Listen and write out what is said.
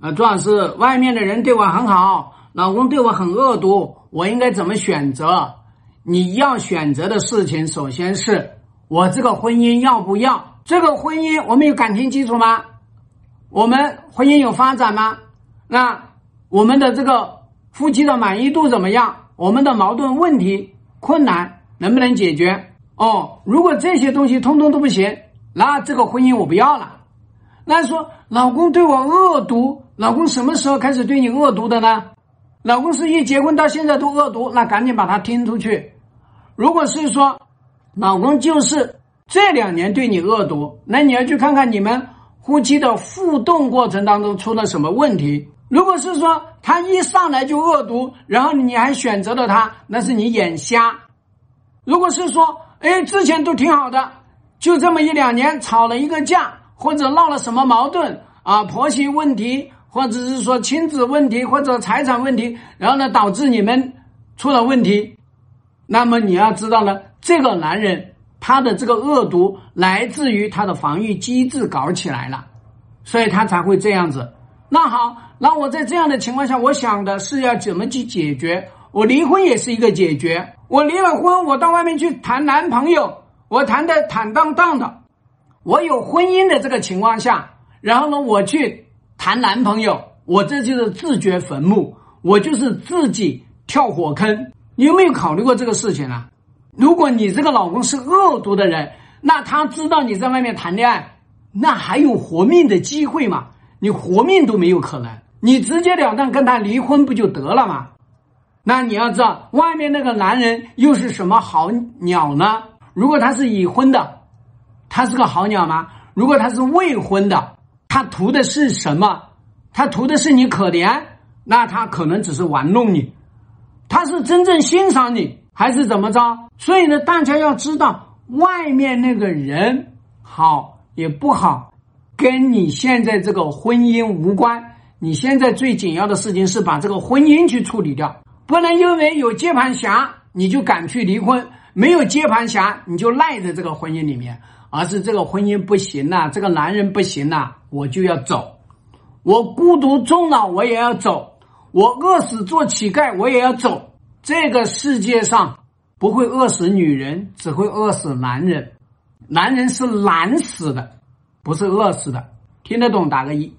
啊，朱老师，外面的人对我很好，老公对我很恶毒，我应该怎么选择？你要选择的事情，首先是我这个婚姻要不要？这个婚姻我们有感情基础吗？我们婚姻有发展吗？那我们的这个夫妻的满意度怎么样？我们的矛盾问题困难能不能解决？哦，如果这些东西通通都不行，那这个婚姻我不要了。那说老公对我恶毒，老公什么时候开始对你恶毒的呢？老公是一结婚到现在都恶毒，那赶紧把他踢出去。如果是说老公就是这两年对你恶毒，那你要去看看你们夫妻的互动过程当中出了什么问题。如果是说他一上来就恶毒，然后你还选择了他，那是你眼瞎。如果是说，哎，之前都挺好的，就这么一两年吵了一个架，或者闹了什么矛盾啊，婆媳问题，或者是说亲子问题，或者财产问题，然后呢导致你们出了问题，那么你要知道呢，这个男人他的这个恶毒来自于他的防御机制搞起来了，所以他才会这样子。那好，那我在这样的情况下，我想的是要怎么去解决？我离婚也是一个解决。我离了婚，我到外面去谈男朋友，我谈的坦荡荡的。我有婚姻的这个情况下，然后呢，我去谈男朋友，我这就是自掘坟墓，我就是自己跳火坑。你有没有考虑过这个事情啊？如果你这个老公是恶毒的人，那他知道你在外面谈恋爱，那还有活命的机会吗？你活命都没有可能，你直截了当跟他离婚不就得了吗？那你要知道，外面那个男人又是什么好鸟呢？如果他是已婚的，他是个好鸟吗？如果他是未婚的，他图的是什么？他图的是你可怜，那他可能只是玩弄你。他是真正欣赏你，还是怎么着？所以呢，大家要知道，外面那个人好也不好。跟你现在这个婚姻无关，你现在最紧要的事情是把这个婚姻去处理掉，不能因为有接盘侠你就敢去离婚，没有接盘侠你就赖在这个婚姻里面，而是这个婚姻不行了，这个男人不行了，我就要走，我孤独终老我也要走，我饿死做乞丐我也要走，这个世界上不会饿死女人，只会饿死男人，男人是懒死的。不是饿死的，听得懂打个一。